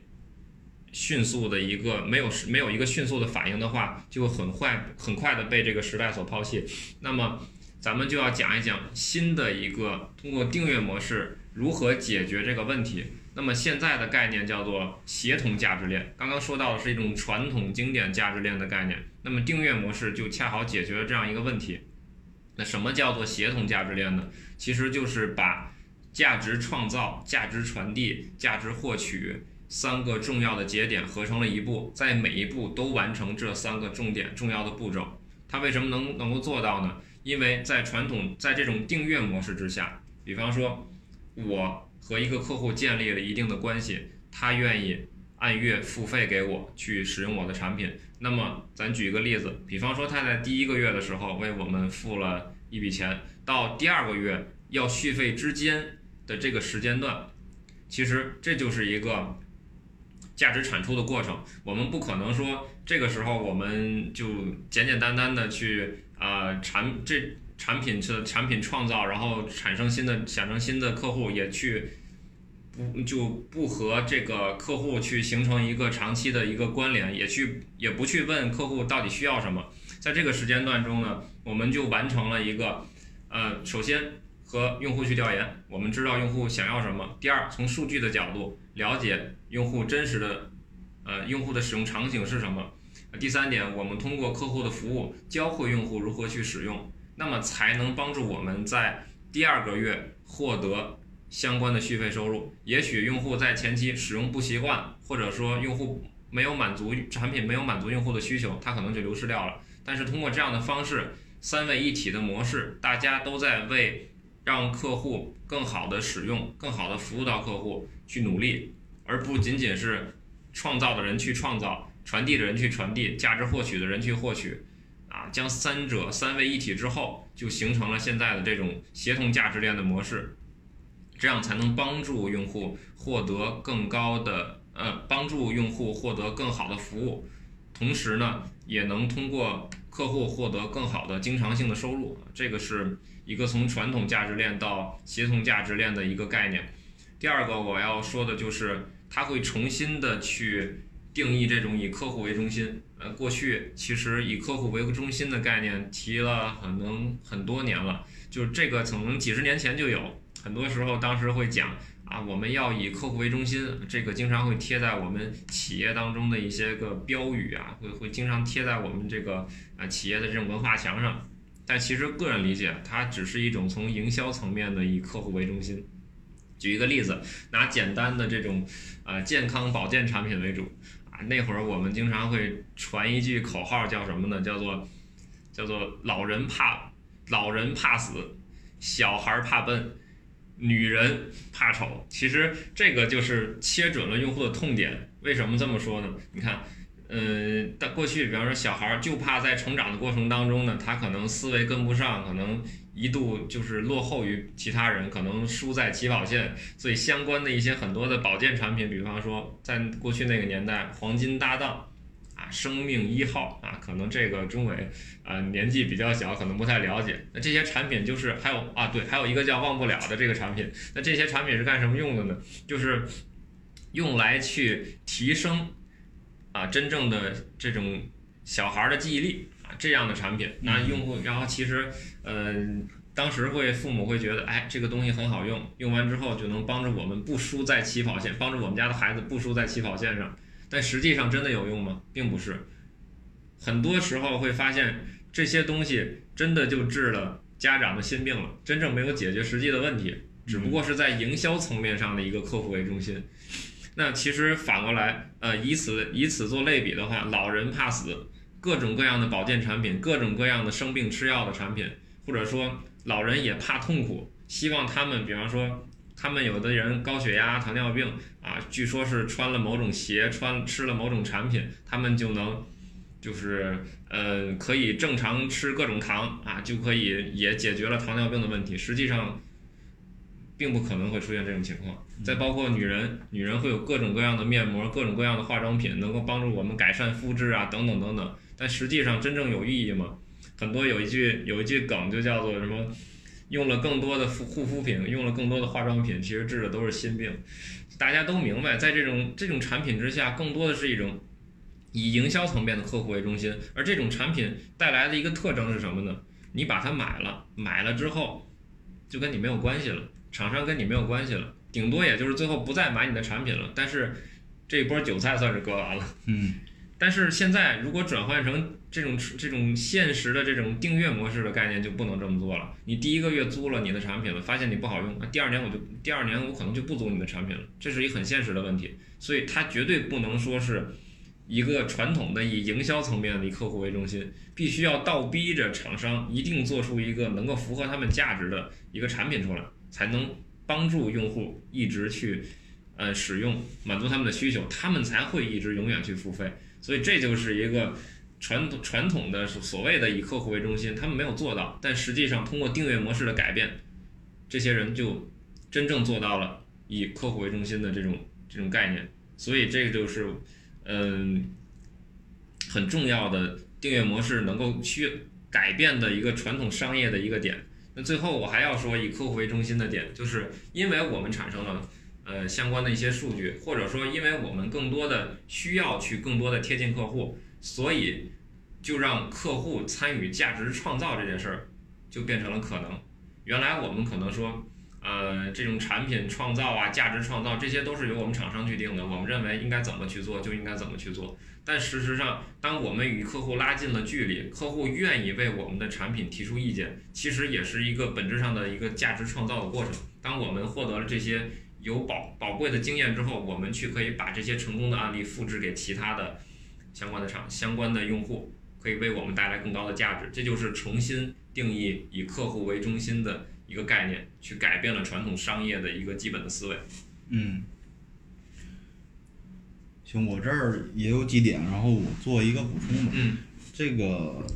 迅速的一个没有没有一个迅速的反应的话，就会很快很快的被这个时代所抛弃。那么咱们就要讲一讲新的一个通过订阅模式如何解决这个问题。那么现在的概念叫做协同价值链。刚刚说到的是一种传统经典价值链的概念，那么订阅模式就恰好解决了这样一个问题。那什么叫做协同价值链呢？其实就是把价值创造、价值传递、价值获取三个重要的节点合成了一步，在每一步都完成这三个重点重要的步骤。它为什么能能够做到呢？因为在传统在这种订阅模式之下，比方说我和一个客户建立了一定的关系，他愿意按月付费给我去使用我的产品。那么，咱举一个例子，比方说他在第一个月的时候为我们付了一笔钱，到第二个月要续费之间的这个时间段，其实这就是一个价值产出的过程。我们不可能说这个时候我们就简简单单的去啊产这产品的产品创造，然后产生新的产生新的客户也去。不就不和这个客户去形成一个长期的一个关联，也去也不去问客户到底需要什么，在这个时间段中呢，我们就完成了一个，呃，首先和用户去调研，我们知道用户想要什么。第二，从数据的角度了解用户真实的，呃，用户的使用场景是什么。第三点，我们通过客户的服务教会用户如何去使用，那么才能帮助我们在第二个月获得。相关的续费收入，也许用户在前期使用不习惯，或者说用户没有满足产品没有满足用户的需求，他可能就流失掉了。但是通过这样的方式，三位一体的模式，大家都在为让客户更好的使用、更好的服务到客户去努力，而不仅仅是创造的人去创造，传递的人去传递，价值获取的人去获取，啊，将三者三位一体之后，就形成了现在的这种协同价值链的模式。这样才能帮助用户获得更高的呃，帮助用户获得更好的服务，同时呢，也能通过客户获得更好的经常性的收入。这个是一个从传统价值链到协同价值链的一个概念。第二个我要说的就是，它会重新的去定义这种以客户为中心。呃，过去其实以客户为中心的概念提了可能很多年了，就是这个可能几十年前就有。很多时候当时会讲啊，我们要以客户为中心，这个经常会贴在我们企业当中的一些个标语啊，会会经常贴在我们这个啊企业的这种文化墙上。但其实个人理解，它只是一种从营销层面的以客户为中心。举一个例子，拿简单的这种啊健康保健产品为主啊，那会儿我们经常会传一句口号，叫什么呢？叫做叫做老人怕老人怕死，小孩怕笨，女人怕丑。其实这个就是切准了用户的痛点。为什么这么说呢？你看。嗯，但过去，比方说小孩儿就怕在成长的过程当中呢，他可能思维跟不上，可能一度就是落后于其他人，可能输在起跑线。所以相关的一些很多的保健产品，比方说在过去那个年代，黄金搭档啊，生命一号啊，可能这个中伟啊年纪比较小，可能不太了解。那这些产品就是还有啊，对，还有一个叫忘不了的这个产品。那这些产品是干什么用的呢？就是用来去提升。啊，真正的这种小孩儿的记忆力啊，这样的产品，那用户，然后其实，嗯，当时会父母会觉得，哎，这个东西很好用，用完之后就能帮助我们不输在起跑线，帮助我们家的孩子不输在起跑线上。但实际上真的有用吗？并不是。很多时候会发现这些东西真的就治了家长的心病了，真正没有解决实际的问题，只不过是在营销层面上的一个客户为中心。那其实反过来，呃，以此以此做类比的话，老人怕死，各种各样的保健产品，各种各样的生病吃药的产品，或者说老人也怕痛苦，希望他们，比方说他们有的人高血压、糖尿病啊，据说是穿了某种鞋，穿吃了某种产品，他们就能，就是呃可以正常吃各种糖啊，就可以也解决了糖尿病的问题。实际上。并不可能会出现这种情况。再包括女人，女人会有各种各样的面膜、各种各样的化妆品，能够帮助我们改善肤质啊，等等等等。但实际上真正有意义吗？很多有一句有一句梗就叫做什么？用了更多的护护肤品，用了更多的化妆品，其实治的都是心病。大家都明白，在这种这种产品之下，更多的是一种以营销层面的客户为中心。而这种产品带来的一个特征是什么呢？你把它买了，买了之后就跟你没有关系了。厂商跟你没有关系了，顶多也就是最后不再买你的产品了。但是这一波韭菜算是割完了。嗯。但是现在如果转换成这种这种现实的这种订阅模式的概念，就不能这么做了。你第一个月租了你的产品了，发现你不好用，那第二年我就第二年我可能就不租你的产品了，这是一个很现实的问题。所以它绝对不能说是一个传统的以营销层面的以客户为中心，必须要倒逼着厂商一定做出一个能够符合他们价值的一个产品出来。才能帮助用户一直去，呃，使用满足他们的需求，他们才会一直永远去付费。所以这就是一个传统传统的所谓的以客户为中心，他们没有做到，但实际上通过订阅模式的改变，这些人就真正做到了以客户为中心的这种这种概念。所以这个就是嗯很重要的订阅模式能够去改变的一个传统商业的一个点。那最后我还要说以客户为中心的点，就是因为我们产生了呃相关的一些数据，或者说因为我们更多的需要去更多的贴近客户，所以就让客户参与价值创造这件事儿就变成了可能。原来我们可能说。呃，这种产品创造啊，价值创造，这些都是由我们厂商去定的。我们认为应该怎么去做，就应该怎么去做。但事实上，当我们与客户拉近了距离，客户愿意为我们的产品提出意见，其实也是一个本质上的一个价值创造的过程。当我们获得了这些有宝宝贵的经验之后，我们去可以把这些成功的案例复制给其他的相关的厂、相关的用户，可以为我们带来更高的价值。这就是重新定义以客户为中心的。一个概念，去改变了传统商业的一个基本的思维。嗯，行，我这儿也有几点，然后我做一个补充吧。嗯，这个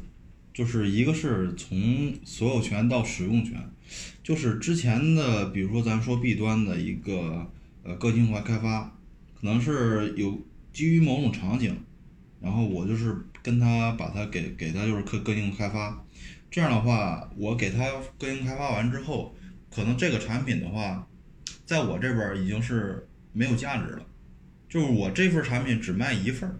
就是一个是从所有权到使用权，就是之前的，比如说咱说 B 端的一个呃个性化开发，可能是有基于某种场景，然后我就是跟他把它给给他就是个个性开发。这样的话，我给他个性开发完之后，可能这个产品的话，在我这边已经是没有价值了，就是我这份产品只卖一份儿，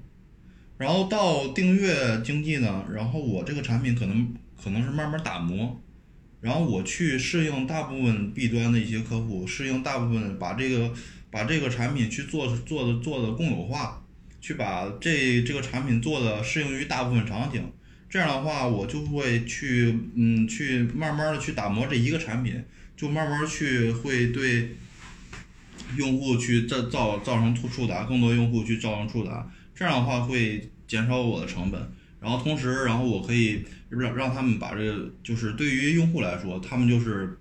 然后到订阅经济呢，然后我这个产品可能可能是慢慢打磨，然后我去适应大部分 B 端的一些客户，适应大部分把这个把这个产品去做做的做的共有化，去把这这个产品做的适应于大部分场景。这样的话，我就会去嗯去慢慢的去打磨这一个产品，就慢慢去会对用户去造造造成触触达，更多用户去造成触达。这样的话会减少我的成本，然后同时，然后我可以让让他们把这个，就是对于用户来说，他们就是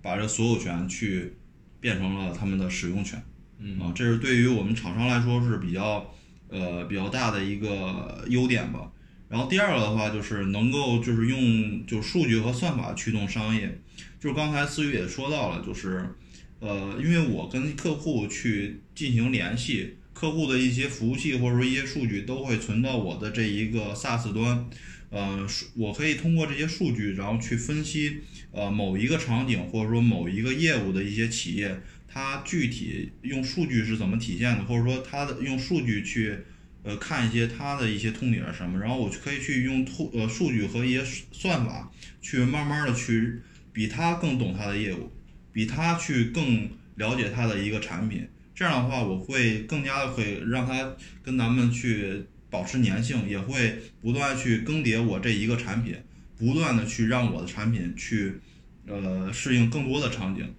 把这所有权去变成了他们的使用权，嗯啊，这是对于我们厂商来说是比较呃比较大的一个优点吧。然后第二个的话就是能够就是用就数据和算法驱动商业，就是刚才思雨也说到了，就是呃，因为我跟客户去进行联系。客户的一些服务器或者说一些数据都会存到我的这一个 SaaS 端，呃，我可以通过这些数据，然后去分析呃某一个场景或者说某一个业务的一些企业，它具体用数据是怎么体现的，或者说它的用数据去呃看一些它的一些痛点是什么，然后我就可以去用图呃数据和一些算法去慢慢的去比他更懂他的业务，比他去更了解他的一个产品。这样的话，我会更加的会让他跟咱们去保持粘性，也会不断去更迭我这一个产品，不断的去让我的产品去呃适应更多的场景。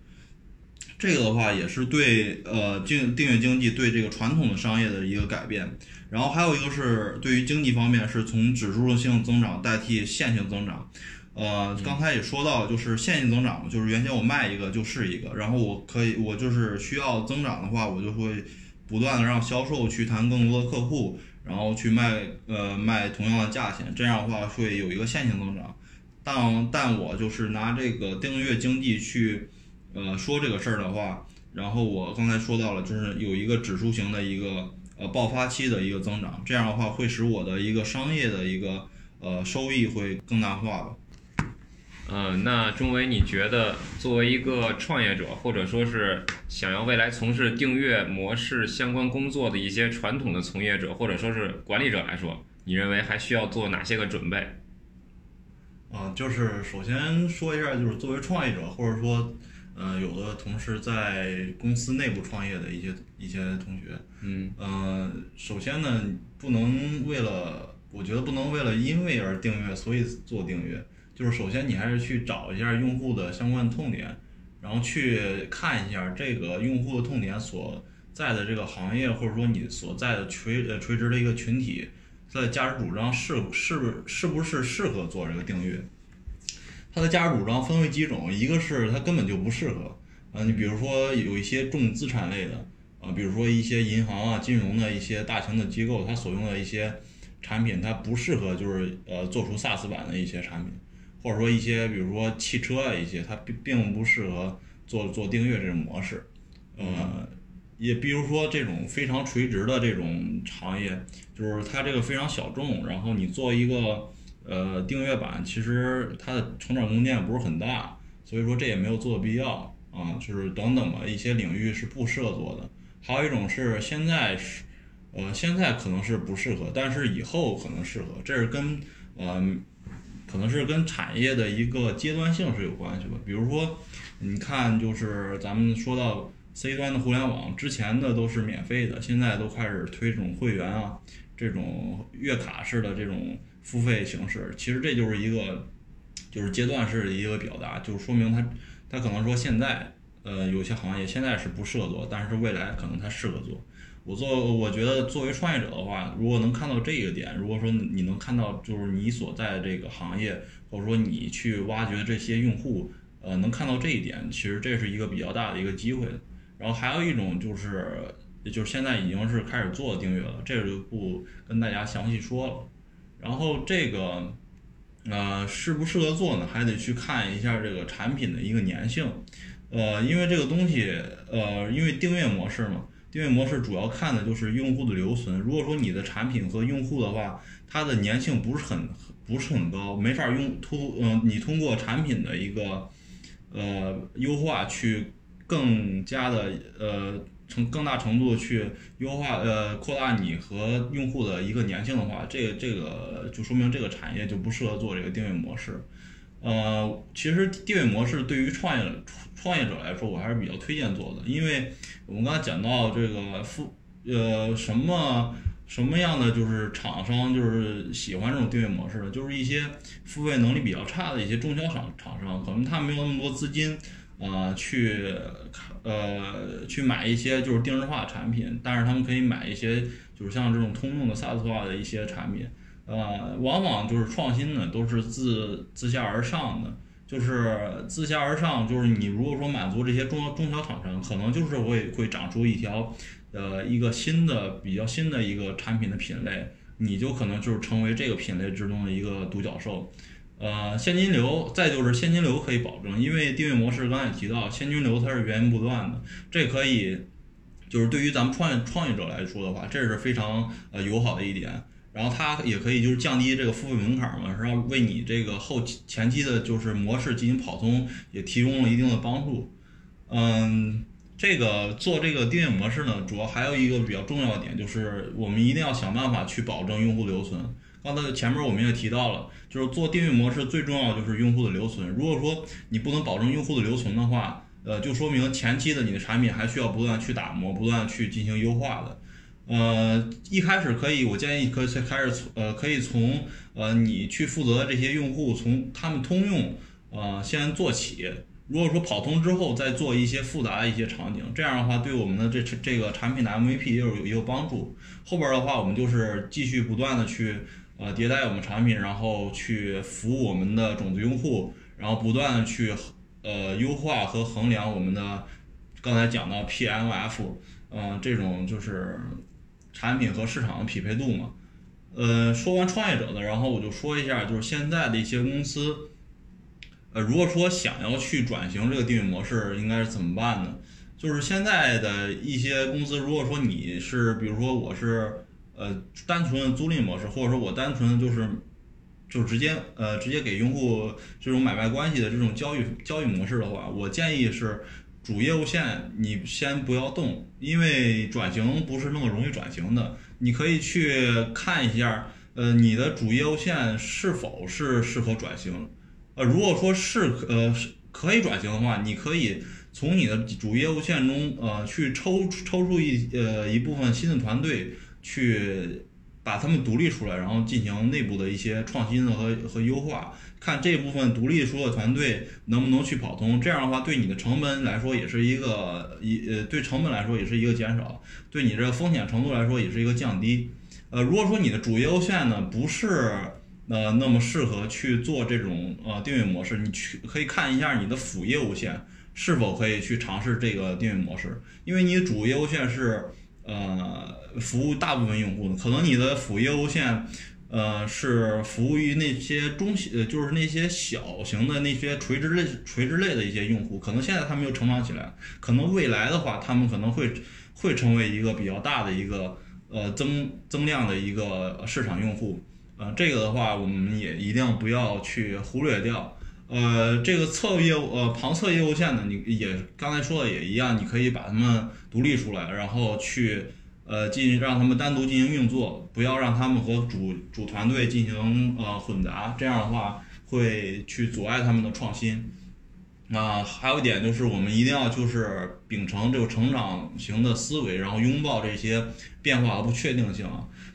这个的话也是对呃订订阅经济对这个传统的商业的一个改变。然后还有一个是对于经济方面，是从指数性增长代替线性增长。呃，刚才也说到，就是线性增长，就是原先我卖一个就是一个，然后我可以，我就是需要增长的话，我就会不断的让销售去谈更多的客户，然后去卖，呃，卖同样的价钱，这样的话会有一个线性增长。但但我就是拿这个订阅经济去，呃，说这个事儿的话，然后我刚才说到了，就是有一个指数型的一个呃爆发期的一个增长，这样的话会使我的一个商业的一个呃收益会更大化吧。嗯，那钟伟，你觉得作为一个创业者，或者说是想要未来从事订阅模式相关工作的一些传统的从业者，或者说是管理者来说，你认为还需要做哪些个准备？啊，就是首先说一下，就是作为创业者，或者说，呃，有的同事在公司内部创业的一些一些同学，嗯，呃，首先呢，不能为了，我觉得不能为了因为而订阅，所以做订阅。就是首先你还是去找一下用户的相关痛点，然后去看一下这个用户的痛点所在的这个行业，或者说你所在的垂呃垂直的一个群体，它的价值主张是是是不是适合做这个订阅？它的价值主张分为几种，一个是它根本就不适合，啊，你比如说有一些重资产类的，啊，比如说一些银行啊、金融的一些大型的机构，它所用的一些产品，它不适合就是呃做出 SaaS 版的一些产品。或者说一些，比如说汽车啊，一些它并并不适合做做订阅这种模式，呃，也比如说这种非常垂直的这种行业，就是它这个非常小众，然后你做一个呃订阅版，其实它的成长空间不是很大，所以说这也没有做的必要啊，就是等等吧，一些领域是不适合做的。还有一种是现在是，呃，现在可能是不适合，但是以后可能适合，这是跟呃。可能是跟产业的一个阶段性是有关系吧。比如说，你看，就是咱们说到 C 端的互联网，之前的都是免费的，现在都开始推这种会员啊，这种月卡式的这种付费形式。其实这就是一个，就是阶段式的一个表达，就是说明它，它可能说现在，呃，有些行业现在是不适合做，但是未来可能它适合做。我做，我觉得作为创业者的话，如果能看到这个点，如果说你能看到，就是你所在这个行业，或者说你去挖掘这些用户，呃，能看到这一点，其实这是一个比较大的一个机会。然后还有一种就是，就是现在已经是开始做订阅了，这个就不跟大家详细说了。然后这个，呃，适不适合做呢？还得去看一下这个产品的一个粘性，呃，因为这个东西，呃，因为订阅模式嘛。订阅模式主要看的就是用户的留存。如果说你的产品和用户的话，它的粘性不是很不是很高，没法用通嗯，你通过产品的一个呃优化去更加的呃成更大程度去优化呃扩大你和用户的一个粘性的话，这个这个就说明这个产业就不适合做这个订阅模式。呃，其实订阅模式对于创业创业者来说，我还是比较推荐做的，因为我们刚才讲到这个付呃什么什么样的就是厂商就是喜欢这种订阅模式的，就是一些付费能力比较差的一些中小厂厂商，可能他没有那么多资金。呃，去呃去买一些就是定制化产品，但是他们可以买一些就是像这种通用的 SaaS 化的一些产品，呃，往往就是创新呢都是自自下而上的，就是自下而上，就是你如果说满足这些中中小厂商，可能就是会会长出一条呃一个新的比较新的一个产品的品类，你就可能就是成为这个品类之中的一个独角兽。呃，现金流，再就是现金流可以保证，因为订阅模式刚才也提到，现金流它是源源不断的，这可以，就是对于咱们创业创业者来说的话，这是非常呃友好的一点。然后它也可以就是降低这个付费门槛嘛，然后为你这个后前期的就是模式进行跑通也提供了一定的帮助。嗯，这个做这个订阅模式呢，主要还有一个比较重要的点，就是我们一定要想办法去保证用户留存。刚才前面我们也提到了，就是做订阅模式最重要就是用户的留存。如果说你不能保证用户的留存的话，呃，就说明前期的你的产品还需要不断去打磨，不断去进行优化的。呃，一开始可以，我建议可以先开始从呃，可以从呃你去负责的这些用户，从他们通用呃先做起。如果说跑通之后再做一些复杂的一些场景，这样的话对我们的这这个产品的 MVP 也有也有帮助。后边的话我们就是继续不断的去。呃，迭代我们产品，然后去服务我们的种子用户，然后不断的去呃优化和衡量我们的刚才讲到 PMF，嗯，这种就是产品和市场的匹配度嘛。呃，说完创业者的，然后我就说一下，就是现在的一些公司，呃，如果说想要去转型这个订阅模式，应该是怎么办呢？就是现在的一些公司，如果说你是，比如说我是。呃，单纯的租赁模式，或者说我单纯就是，就直接呃直接给用户这种买卖关系的这种交易交易模式的话，我建议是主业务线你先不要动，因为转型不是那么容易转型的。你可以去看一下，呃，你的主业务线是否是适合转型。呃，如果说是呃是可以转型的话，你可以从你的主业务线中呃去抽抽出一呃一部分新的团队。去把他们独立出来，然后进行内部的一些创新和和优化，看这部分独立出的团队能不能去跑通。这样的话，对你的成本来说也是一个一呃，对成本来说也是一个减少，对你这个风险程度来说也是一个降低。呃，如果说你的主业务线呢不是呃那么适合去做这种呃订阅模式，你去可以看一下你的辅业务线是否可以去尝试这个订阅模式，因为你主业务线是。呃，服务大部分用户的，可能你的辅业务线，呃，是服务于那些中呃，就是那些小型的那些垂直类、垂直类的一些用户，可能现在他们又成长起来，可能未来的话，他们可能会会成为一个比较大的一个呃增增量的一个市场用户，呃，这个的话，我们也一定不要去忽略掉。呃，这个侧业务呃旁侧业务线呢，你也刚才说的也一样，你可以把它们独立出来，然后去呃进行让他们单独进行运作，不要让他们和主主团队进行呃混杂，这样的话会去阻碍他们的创新。那，还有一点就是我们一定要就是秉承这个成长型的思维，然后拥抱这些变化和不确定性，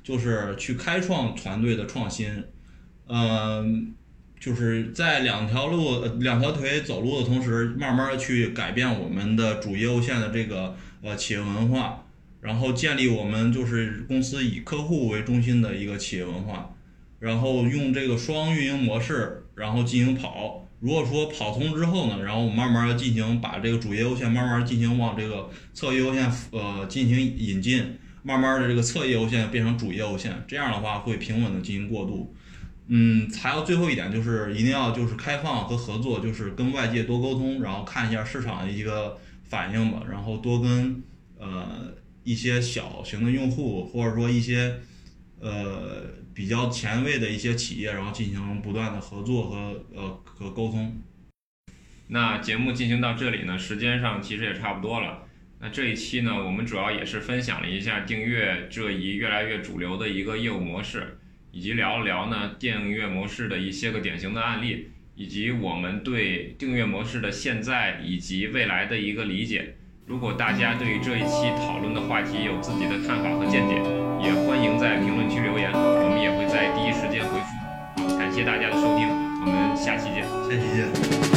就是去开创团队的创新，嗯。就是在两条路、两条腿走路的同时，慢慢的去改变我们的主业务线的这个呃企业文化，然后建立我们就是公司以客户为中心的一个企业文化，然后用这个双运营模式，然后进行跑。如果说跑通之后呢，然后我们慢慢的进行把这个主业务线慢慢进行往这个侧业务线呃进行引进，慢慢的这个侧业务线变成主业务线，这样的话会平稳的进行过渡。嗯，还有最后一点就是一定要就是开放和合作，就是跟外界多沟通，然后看一下市场的一个反应吧，然后多跟呃一些小型的用户或者说一些呃比较前卫的一些企业，然后进行不断的合作和呃和沟通。那节目进行到这里呢，时间上其实也差不多了。那这一期呢，我们主要也是分享了一下订阅这一越来越主流的一个业务模式。以及聊一聊呢订阅模式的一些个典型的案例，以及我们对订阅模式的现在以及未来的一个理解。如果大家对于这一期讨论的话题有自己的看法和见解，也欢迎在评论区留言，我们也会在第一时间回复。好，感谢大家的收听，我们下期见。下期见。